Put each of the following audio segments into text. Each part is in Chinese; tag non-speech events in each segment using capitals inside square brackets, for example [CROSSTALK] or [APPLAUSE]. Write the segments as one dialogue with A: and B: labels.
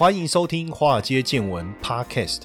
A: 欢迎收听《华尔街见闻》Podcast。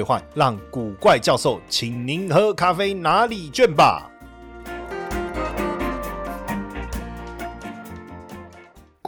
A: 让古怪教授请您喝咖啡拿礼券吧。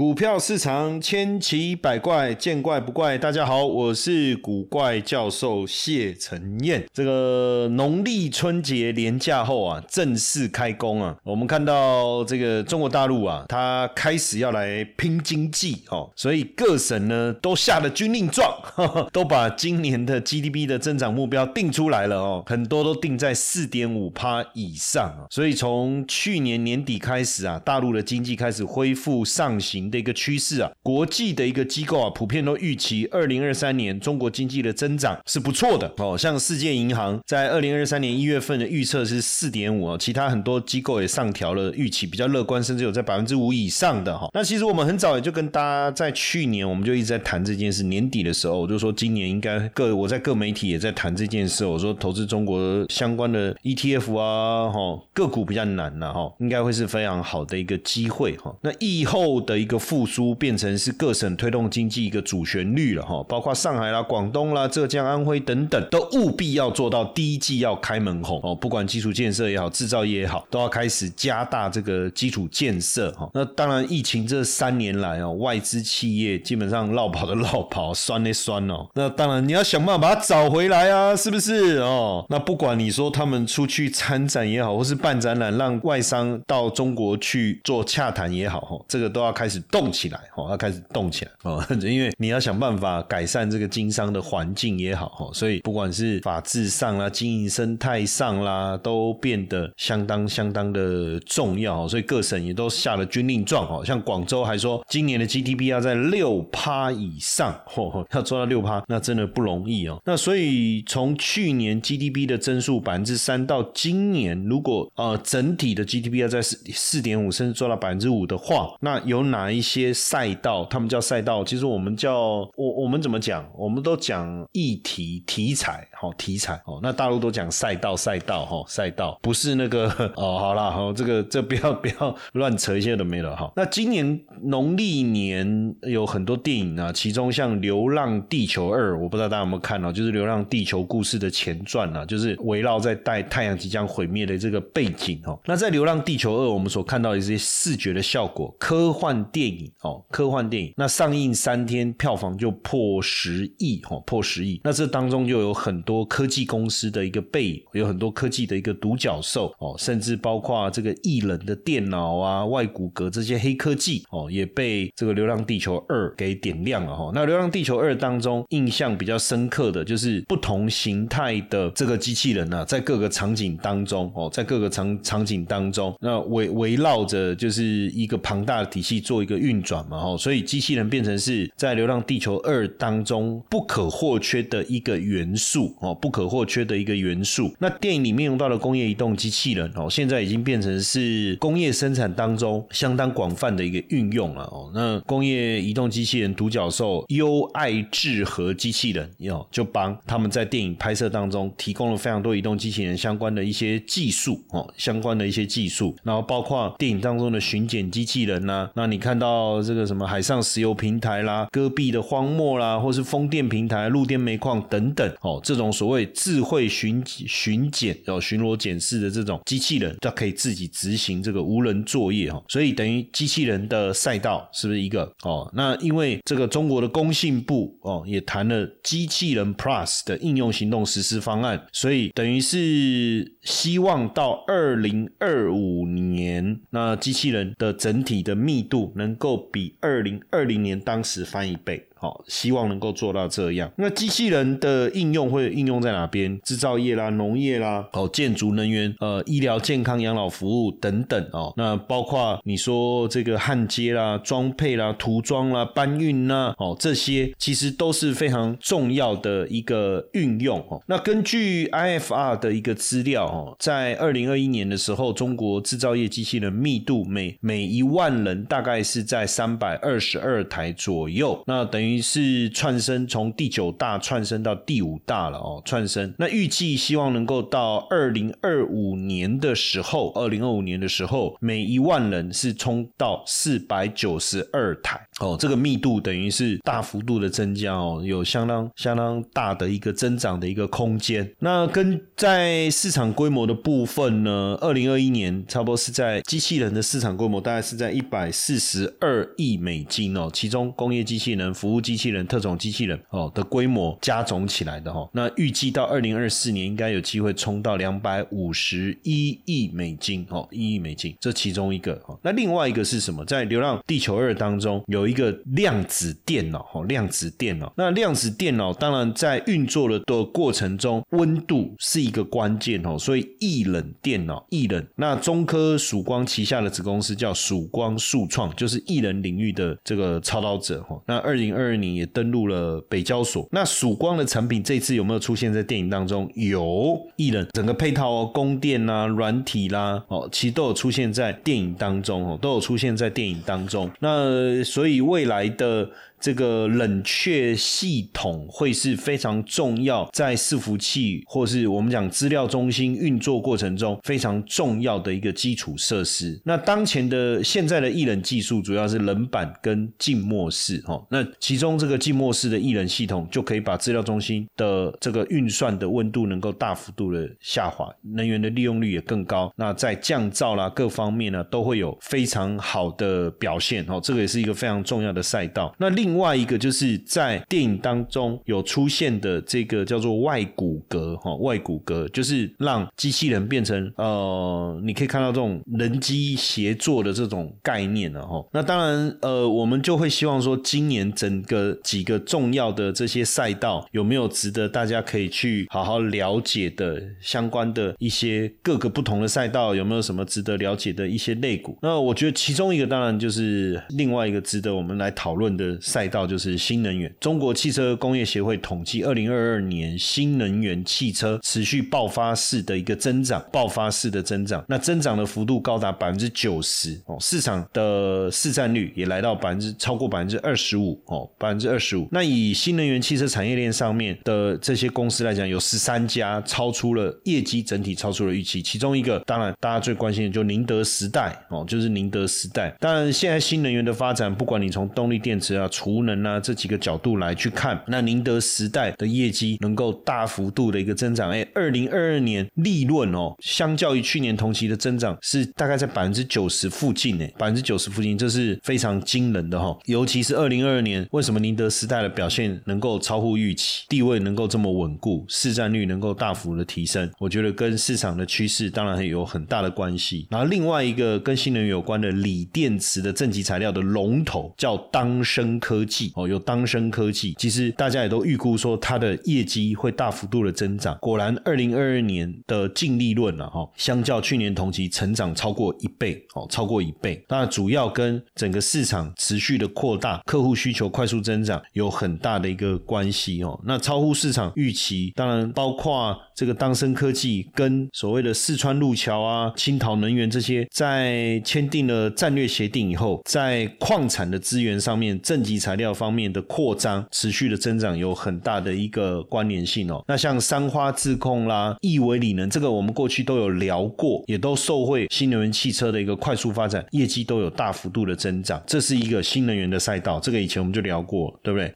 A: 股票市场千奇百怪，见怪不怪。大家好，我是古怪教授谢承彦。这个农历春节连假后啊，正式开工啊。我们看到这个中国大陆啊，它开始要来拼经济哦，所以各省呢都下了军令状，[LAUGHS] 都把今年的 GDP 的增长目标定出来了哦，很多都定在四点五趴以上啊。所以从去年年底开始啊，大陆的经济开始恢复上行。的一个趋势啊，国际的一个机构啊，普遍都预期二零二三年中国经济的增长是不错的哦。像世界银行在二零二三年一月份的预测是四点五啊，其他很多机构也上调了预期，比较乐观，甚至有在百分之五以上的哈。那其实我们很早也就跟大家在去年我们就一直在谈这件事，年底的时候我就说今年应该各我在各媒体也在谈这件事，我说投资中国相关的 ETF 啊哈个股比较难了哈，应该会是非常好的一个机会哈。那疫后的一个。复苏变成是各省推动经济一个主旋律了哈，包括上海啦、广东啦、浙江、安徽等等，都务必要做到第一季要开门红哦。不管基础建设也好，制造业也好，都要开始加大这个基础建设哈。那当然，疫情这三年来哦，外资企业基本上绕跑的绕跑，[LAUGHS] 酸的酸哦。那当然你要想办法把它找回来啊，是不是哦？那不管你说他们出去参展也好，或是办展览，让外商到中国去做洽谈也好哈，这个都要开始。动起来，哦，要开始动起来，哦，[LAUGHS] 因为你要想办法改善这个经商的环境也好，哈，所以不管是法制上啦、经营生态上啦，都变得相当相当的重要，所以各省也都下了军令状，哦，像广州还说今年的 GDP 要在六趴以上，嚯，要做到六趴，那真的不容易哦。那所以从去年 GDP 的增速百分之三到今年，如果呃整体的 GDP 要在四四点五甚至做到百分之五的话，那有哪？一些赛道，他们叫赛道，其实我们叫我我们怎么讲？我们都讲议题题材，好题材哦。那大陆都讲赛道赛道哈，赛道不是那个 [LAUGHS] 哦。好啦，好这个这不要不要乱扯一些都没了哈。那今年农历年有很多电影啊，其中像《流浪地球二》，我不知道大家有没有看到，就是《流浪地球》故事的前传啊，就是围绕在带太阳即将毁灭的这个背景哦。那在《流浪地球二》，我们所看到的一些视觉的效果，科幻电。电影哦，科幻电影，那上映三天票房就破十亿哦，破十亿。那这当中就有很多科技公司的一个背影，有很多科技的一个独角兽哦，甚至包括这个异人的电脑啊、外骨骼这些黑科技哦，也被这个《流浪地球二》给点亮了哈。那《流浪地球二》当中印象比较深刻的就是不同形态的这个机器人呢，在各个场景当中哦，在各个场场景当中，那围围绕着就是一个庞大的体系做一个。运转嘛，哦，所以机器人变成是在《流浪地球二》当中不可或缺的一个元素哦，不可或缺的一个元素。那电影里面用到的工业移动机器人哦，现在已经变成是工业生产当中相当广泛的一个运用了哦。那工业移动机器人独角兽优爱智和机器人哟，就帮他们在电影拍摄当中提供了非常多移动机器人相关的一些技术哦，相关的一些技术，然后包括电影当中的巡检机器人呐，那你看到。到这个什么海上石油平台啦、戈壁的荒漠啦，或是风电平台、陆电煤矿等等，哦，这种所谓智慧巡巡检、哦巡逻检视的这种机器人，它可以自己执行这个无人作业，哈，所以等于机器人的赛道是不是一个？哦，那因为这个中国的工信部哦也谈了机器人 Plus 的应用行动实施方案，所以等于是希望到二零二五年，那机器人的整体的密度能。够比二零二零年当时翻一倍。好，希望能够做到这样。那机器人的应用会应用在哪边？制造业啦、农业啦、哦，建筑能源、呃，医疗健康、养老服务等等哦。那包括你说这个焊接啦、装配啦、涂装啦、搬运啦，哦，这些其实都是非常重要的一个运用哦。那根据 IFR 的一个资料哦，在二零二一年的时候，中国制造业机器人密度每每一万人大概是在三百二十二台左右，那等于是窜升从第九大窜升到第五大了哦，窜升。那预计希望能够到二零二五年的时候，二零二五年的时候，每一万人是冲到四百九十二台哦，这个密度等于是大幅度的增加哦，有相当相当大的一个增长的一个空间。那跟在市场规模的部分呢，二零二一年差不多是在机器人的市场规模大概是在一百四十二亿美金哦，其中工业机器人、服务机器人、特种机器人哦的规模加总起来的哈，那预计到二零二四年应该有机会冲到两百五十一亿美金哦，一亿美金，这其中一个哦。那另外一个是什么？在《流浪地球二》当中有一个量子电脑哦，量子电脑。那量子电脑当然在运作的的过程中，温度是一个关键哦，所以易冷电脑，易冷。那中科曙光旗下的子公司叫曙光数创，就是易冷领域的这个操刀者哈。那二零二二年也登陆了北交所。那曙光的产品这次有没有出现在电影当中？有，艺人整个配套哦，供电啦、软体啦，哦，其实都有出现在电影当中哦，都有出现在电影当中。那所以未来的。这个冷却系统会是非常重要，在伺服器或是我们讲资料中心运作过程中非常重要的一个基础设施。那当前的现在的液冷技术主要是冷板跟静默式，哦，那其中这个静默式的液冷系统就可以把资料中心的这个运算的温度能够大幅度的下滑，能源的利用率也更高。那在降噪啦各方面呢都会有非常好的表现，哦，这个也是一个非常重要的赛道。那另另外一个就是在电影当中有出现的这个叫做外骨骼哈，外骨骼就是让机器人变成呃，你可以看到这种人机协作的这种概念了哈。那当然呃，我们就会希望说，今年整个几个重要的这些赛道有没有值得大家可以去好好了解的相关的一些各个不同的赛道有没有什么值得了解的一些类股？那我觉得其中一个当然就是另外一个值得我们来讨论的赛。道就是新能源。中国汽车工业协会统计，二零二二年新能源汽车持续爆发式的一个增长，爆发式的增长，那增长的幅度高达百分之九十哦，市场的市占率也来到百分之超过百分之二十五哦，百分之二十五。那以新能源汽车产业链上面的这些公司来讲，有十三家超出了业绩整体超出了预期，其中一个当然大家最关心的就宁德时代哦，就是宁德时代。当然现在新能源的发展，不管你从动力电池啊，除无能啊，这几个角度来去看，那宁德时代的业绩能够大幅度的一个增长，哎，二零二二年利润哦，相较于去年同期的增长是大概在百分之九十附近，哎，百分之九十附近，这是非常惊人的哈。尤其是二零二二年，为什么宁德时代的表现能够超乎预期，地位能够这么稳固，市占率能够大幅的提升？我觉得跟市场的趋势当然有很大的关系。然后另外一个跟新能源有关的锂电池的正极材料的龙头叫当升科。科技哦，有当升科技，其实大家也都预估说它的业绩会大幅度的增长。果然，二零二二年的净利润了哈，相较去年同期成长超过一倍哦，超过一倍。那主要跟整个市场持续的扩大、客户需求快速增长有很大的一个关系哦。那超乎市场预期，当然包括这个当升科技跟所谓的四川路桥啊、青陶能源这些，在签订了战略协定以后，在矿产的资源上面正极材。料方面的扩张持续的增长有很大的一个关联性哦。那像三花智控啦、亿维锂能，这个我们过去都有聊过，也都受惠新能源汽车的一个快速发展，业绩都有大幅度的增长。这是一个新能源的赛道，这个以前我们就聊过，对不对？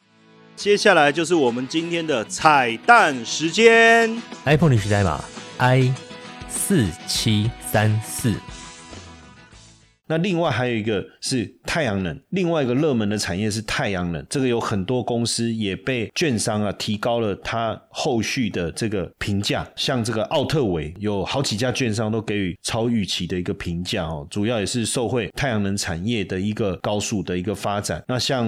B: 接下来就是我们今天的彩蛋时间
C: ，iPhone 历史代码 i 四七三四。
A: 那另外还有一个是太阳能，另外一个热门的产业是太阳能，这个有很多公司也被券商啊提高了它后续的这个评价，像这个奥特维有好几家券商都给予超预期的一个评价哦，主要也是受惠太阳能产业的一个高速的一个发展。那像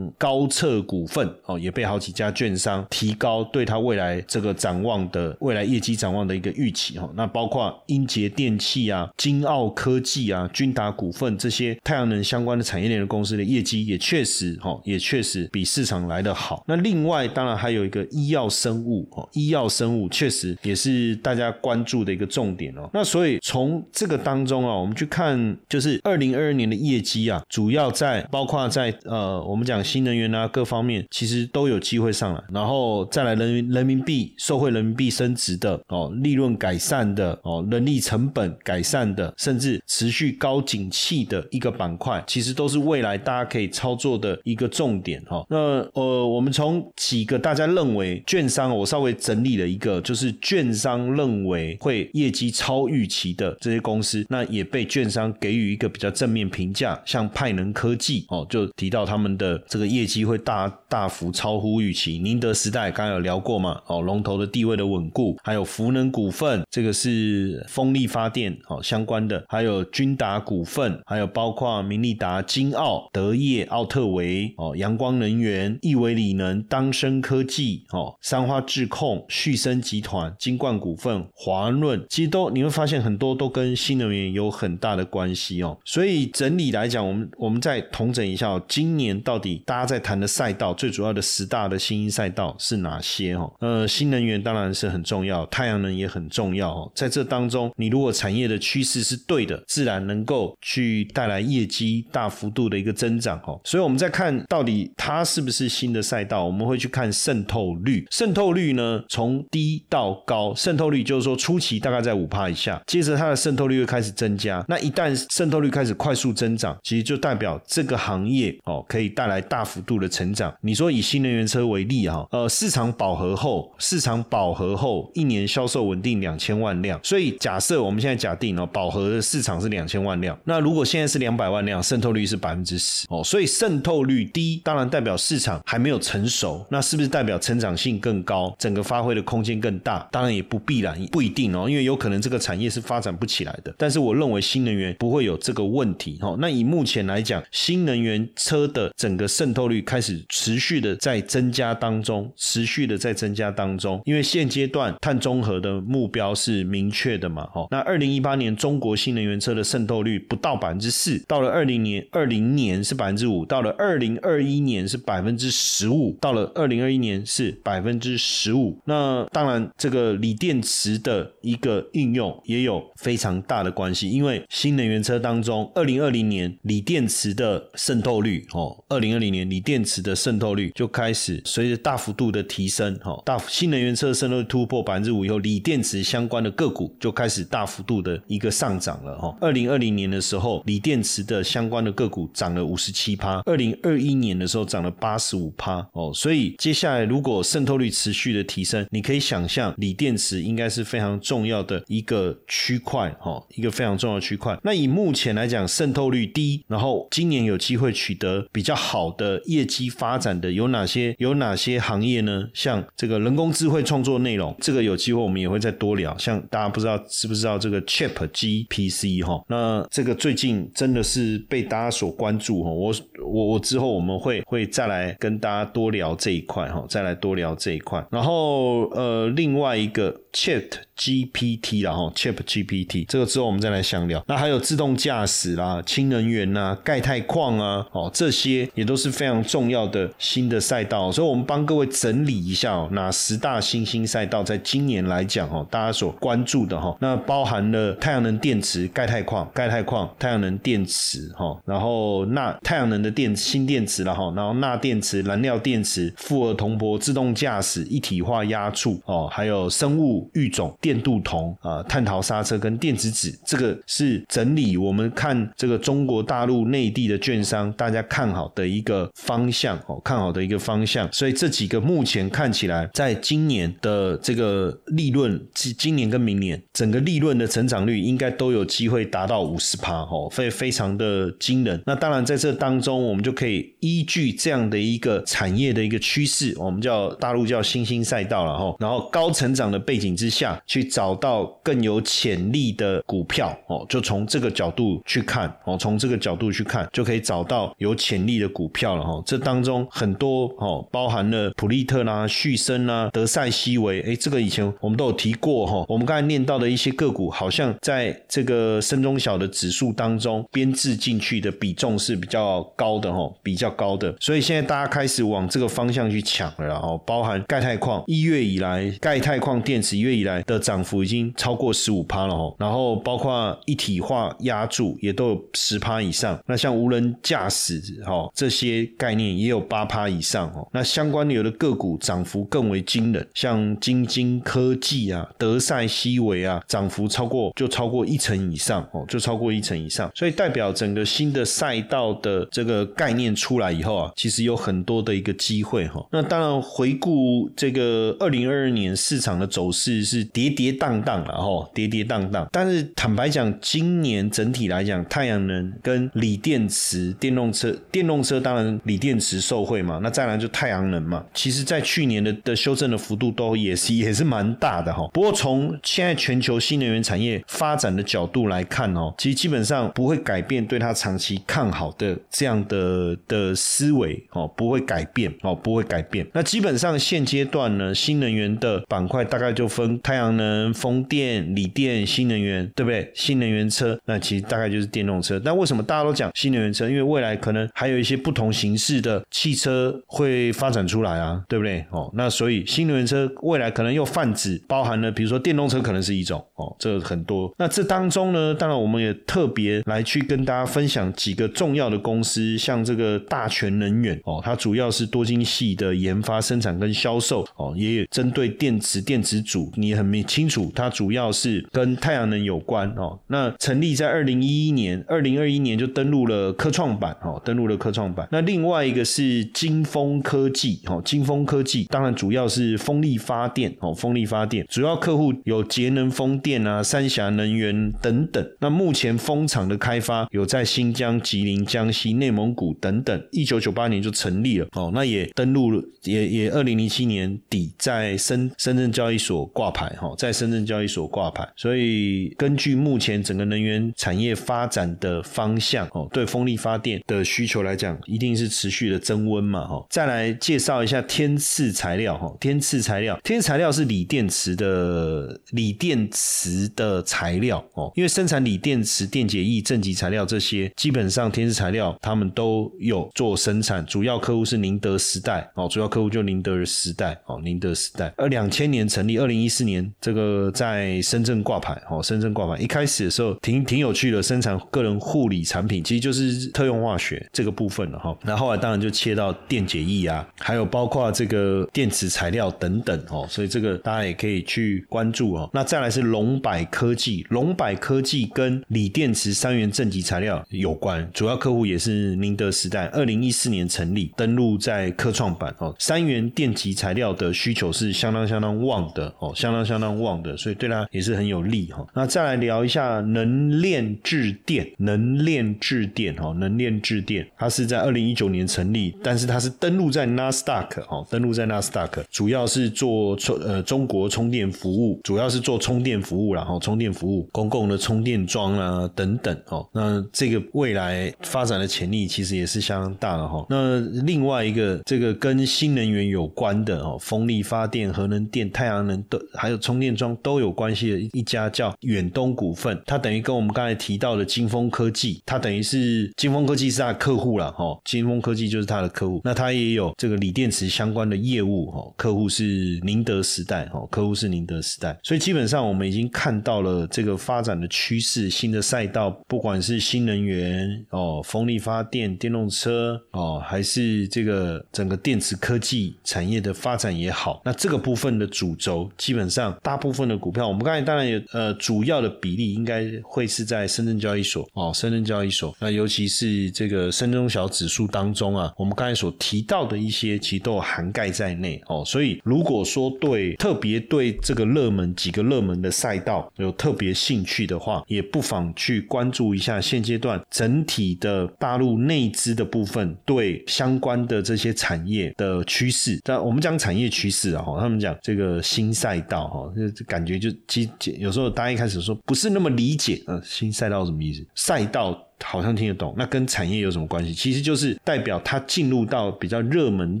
A: 高策股份哦，也被好几家券商提高对它未来这个展望的未来业绩展望的一个预期哈。那包括英杰电器啊、金奥科技啊、君达股份这些太阳能相关的产业链的公司的业绩也确实哈，也确实比市场来的好。那另外当然还有一个医药生物哦，医药生物确实也是大家关注的一个重点哦。那所以从这个当中啊，我们去看就是二零二二年的业绩啊，主要在包括在呃我们讲新能源啊各方面，其实都有机会上来。然后再来人人民币受惠人民币升值的哦，利润改善的哦，人力成本改善的，甚至持续高景气的一个板块，其实都是未来大家可以操作的一个重点哈。那呃，我们从几个大家认为券商，我稍微整理了一个，就是券商认为会业绩超预期的这些公司，那也被券商给予一个比较正面评价，像派能科技哦，就提到他们的这个业绩会大大幅超乎预期。宁德时代刚刚有聊过嘛，哦，龙头的地位的稳固，还有福能股份，这个是风力发电哦相关的，还有君达股份，还有包括明利达、金奥、德业、奥特维哦，阳光能源、易维理能、当升科技哦，三花智控、旭升集团、金冠股份、华润，其实都你会发现很多都跟新能源有很大的关系哦。所以整理来讲，我们我们再统整一下哦，今年到底大家在谈的赛道，最主要的十大的新兴赛道是哪些哦？呃，新能源当然是很重要，太阳能也很重要哦。在这当中，你如果产业的趋势是对的，自然能够去带来业绩大幅度的一个增长哦。所以我们在看到底它是不是新的赛道，我们会去看渗透率。渗透率呢，从低到高，渗透率就是说初期大概在五帕以下，接着它的渗透率会开始增加。那一旦渗透率开始快速增长，其实就代表这个行业哦可以带来大幅度的成长。你说以新能源车为例哈，呃，市场饱和后，市场饱和后一年销售稳定两千万辆，所以假设我们现在假定哦，饱和的市场是两千万辆，那如如果现在是两百万辆，渗透率是百分之十哦，所以渗透率低，当然代表市场还没有成熟，那是不是代表成长性更高，整个发挥的空间更大？当然也不必然，不一定哦，因为有可能这个产业是发展不起来的。但是我认为新能源不会有这个问题哦。那以目前来讲，新能源车的整个渗透率开始持续的在增加当中，持续的在增加当中，因为现阶段碳中和的目标是明确的嘛，哦，那二零一八年中国新能源车的渗透率不到到百分之四，到了二零年二零年是百分之五，到了二零二一年是百分之十五，到了二零二一年是百分之十五。那当然，这个锂电池的一个应用也有非常大的关系，因为新能源车当中，二零二零年锂电池的渗透率，哦，二零二零年锂电池的渗透率就开始随着大幅度的提升，哦，大新能源车渗透率突破百分之五以后，锂电池相关的个股就开始大幅度的一个上涨了，哦。二零二零年的时候，后锂电池的相关的个股涨了五十七趴，二零二一年的时候涨了八十五趴，哦，所以接下来如果渗透率持续的提升，你可以想象锂电池应该是非常重要的一个区块，哦，一个非常重要的区块。那以目前来讲，渗透率低，然后今年有机会取得比较好的业绩发展的有哪些？有哪些行业呢？像这个人工智慧创作内容，这个有机会我们也会再多聊。像大家不知道知不知道这个 Chat GPC 哈？那这个最最近真的是被大家所关注哈。我我我之后我们会会再来跟大家多聊这一块哈，再来多聊这一块。然后呃，另外一个 Chat GPT 然后 Chat GPT 这个之后我们再来详聊。那还有自动驾驶啦、氢能源呐、钙钛矿啊，哦，这些也都是非常重要的新的赛道。所以我们帮各位整理一下哦，哪十大新兴赛道在今年来讲哦，大家所关注的哈，那包含了太阳能电池、钙钛矿、钙钛矿、太阳能电池哈，然后钠太阳能的。电新电池了哈，然后钠电池、燃料电池、复合铜箔、自动驾驶、一体化压铸哦，还有生物育种、电镀铜啊、碳陶刹车跟电子纸，这个是整理我们看这个中国大陆内地的券商大家看好的一个方向哦，看好的一个方向。所以这几个目前看起来，在今年的这个利润，今今年跟明年整个利润的成长率应该都有机会达到五十趴哦，非非常的惊人。那当然在这当中，我们就可以依据这样的一个产业的一个趋势，我们叫大陆叫新兴赛道了哈，然后高成长的背景之下去去找到更有潜力的股票哦，就从这个角度去看哦，从这个角度去看就可以找到有潜力的股票了哈。这当中很多哦，包含了普利特啦、旭升啦、德赛西维，哎，这个以前我们都有提过哈。我们刚才念到的一些个股，好像在这个深中小的指数当中编制进去的比重是比较高的哈，比较高的。所以现在大家开始往这个方向去抢了哦，包含钙钛矿，一月以来钙钛矿电池一月以来的涨幅已经超过十五趴了哦，然后包括一体化压铸也都有十趴以上。那像无人驾驶哈这些概念也有八趴以上哦。那相关的有的个股涨幅更为惊人，像金晶科技啊、德赛西维啊，涨幅超过就超过一成以上哦，就超过一成以上。所以代表整个新的赛道的这个概念出来以后啊，其实有很多的一个机会哈。那当然回顾这个二零二二年市场的走势是跌跌荡荡了哈，跌跌荡荡。但是坦白讲，今年整体来讲，太阳能跟锂电池、电动车、电动车当然锂电池受惠嘛，那再来就太阳能嘛。其实，在去年的的修正的幅度都也是 [LAUGHS] 也是蛮大的哈。不过从现在全球新能源产业发展的角度来看哦，其实基本上不会改变对它长期看好的这样的的思维哦，不会改变哦，不会改变。那基本上现阶段呢，新能源的板块大概就分太阳能、风电、锂电、新能源，对不对？新能源车那其实大概就是电动车。但为什么大家都讲新能源车？因为未来可能还有一些不同形式的汽车会发展出来啊，对不对？哦，那所以新能源车未来可能又泛指包含了，比如说电动车可能是一种哦，这很多。那这当中呢，当然我们也特别来去跟大家分享几个重要的公司，像这个大全能源哦，它主要是多晶系的研发、生产跟销售哦，也有针对电池、电池组，你很明清楚，它主要是跟太阳能有关哦。那成立在二零一一年，二零二一年就登陆了科创板哦，登陆了科创板。那另外一个是金风科技哦，金风科技当然主要是风力发电哦，风力发电主要客户有节能风电啊、三峡能源等等。那目前风场的开发有在新疆、吉林、江西、内蒙古等等，一九九八年就成立了哦，那也登陆了，也也二零零七年底在深深圳交易所挂牌哈，在深圳交易所挂牌。所以根据目前整个能源产业发展的方向哦，对风力发电的需求来讲，一定是持续的增温嘛哈。再来介绍一下天赐材料哈，天赐材料，天赐材料是锂电池的锂电池的材料哦，因为生产锂电池、电解液、正极材料这些，基本上天赐材料他们都有做生产，主要客户是宁德时代哦，主要客户就宁德时代哦，宁德时代。而两千年成立，二零一四年这个在深圳挂牌哦，深圳挂牌。一开始的时候挺挺有趣的，生产个人护理产品，其实就是特用化学这个部分了哈。那后来当然就切到电解液啊，还有包括这个电池材料等等哦，所以这个大家也可以去关注哦。那再来是龙柏科技，龙柏科技跟锂电池三元正极材料有关，主要客户也是宁德时代。二零一四年成立，登陆在科创板哦。三元电极材料的需求是相当相当旺的哦，相当相当旺的，所以对它也是很有利哈。那再来聊一下能链制电，能链制电哈，能链制电，它是在二零一九年成立，但是它是登陆在纳斯达克哦，登陆在纳斯达克，主要是做充呃中国充电服务，主要是做充电服务然后充电服务，公共的充电桩啊等等哦。那这个未来发展的潜力其实也是相当大的哈。那另外一个这个跟新能源有关的哦，风力发电、核能电、太阳能都还有充电装都有关系的一家叫远东股份，它等于跟我们刚才提到的金风科技，它等于是金风科技是它的客户了哈，金风科技就是它的客户，那它也有这个锂电池相关的业务哈，客户是宁德时代哈，客户是宁德时代，所以基本上我们已经看到了这个发展的趋势，新的赛道，不管是新能源哦，风力发电。电、动车哦，还是这个整个电池科技产业的发展也好，那这个部分的主轴，基本上大部分的股票，我们刚才当然有呃主要的比例应该会是在深圳交易所哦，深圳交易所，那尤其是这个深中小指数当中啊，我们刚才所提到的一些，其实都有涵盖在内哦。所以如果说对特别对这个热门几个热门的赛道有特别兴趣的话，也不妨去关注一下现阶段整体的大陆内资的部分对相关的这些产业的趋势。但我们讲产业趋势啊，哈，他们讲这个新赛道哈，这感觉就其实有时候大家一开始说不是那么理解，呃，新赛道什么意思？赛道。好像听得懂，那跟产业有什么关系？其实就是代表它进入到比较热门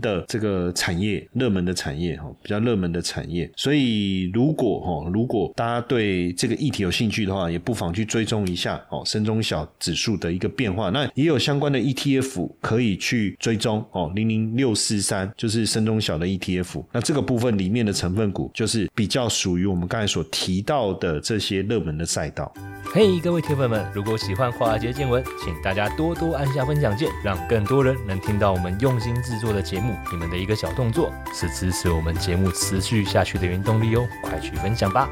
A: 的这个产业，热门的产业哈，比较热门的产业。所以如果哈，如果大家对这个议题有兴趣的话，也不妨去追踪一下哦，深中小指数的一个变化。那也有相关的 ETF 可以去追踪哦，零零六四三就是深中小的 ETF。那这个部分里面的成分股，就是比较属于我们刚才所提到的这些热门的赛道。
C: 嘿，各位铁粉们，如果喜欢华尔街见请大家多多按下分享键，让更多人能听到我们用心制作的节目。你们的一个小动作，是支持我们节目持续下去的原动力哦！快去分享吧。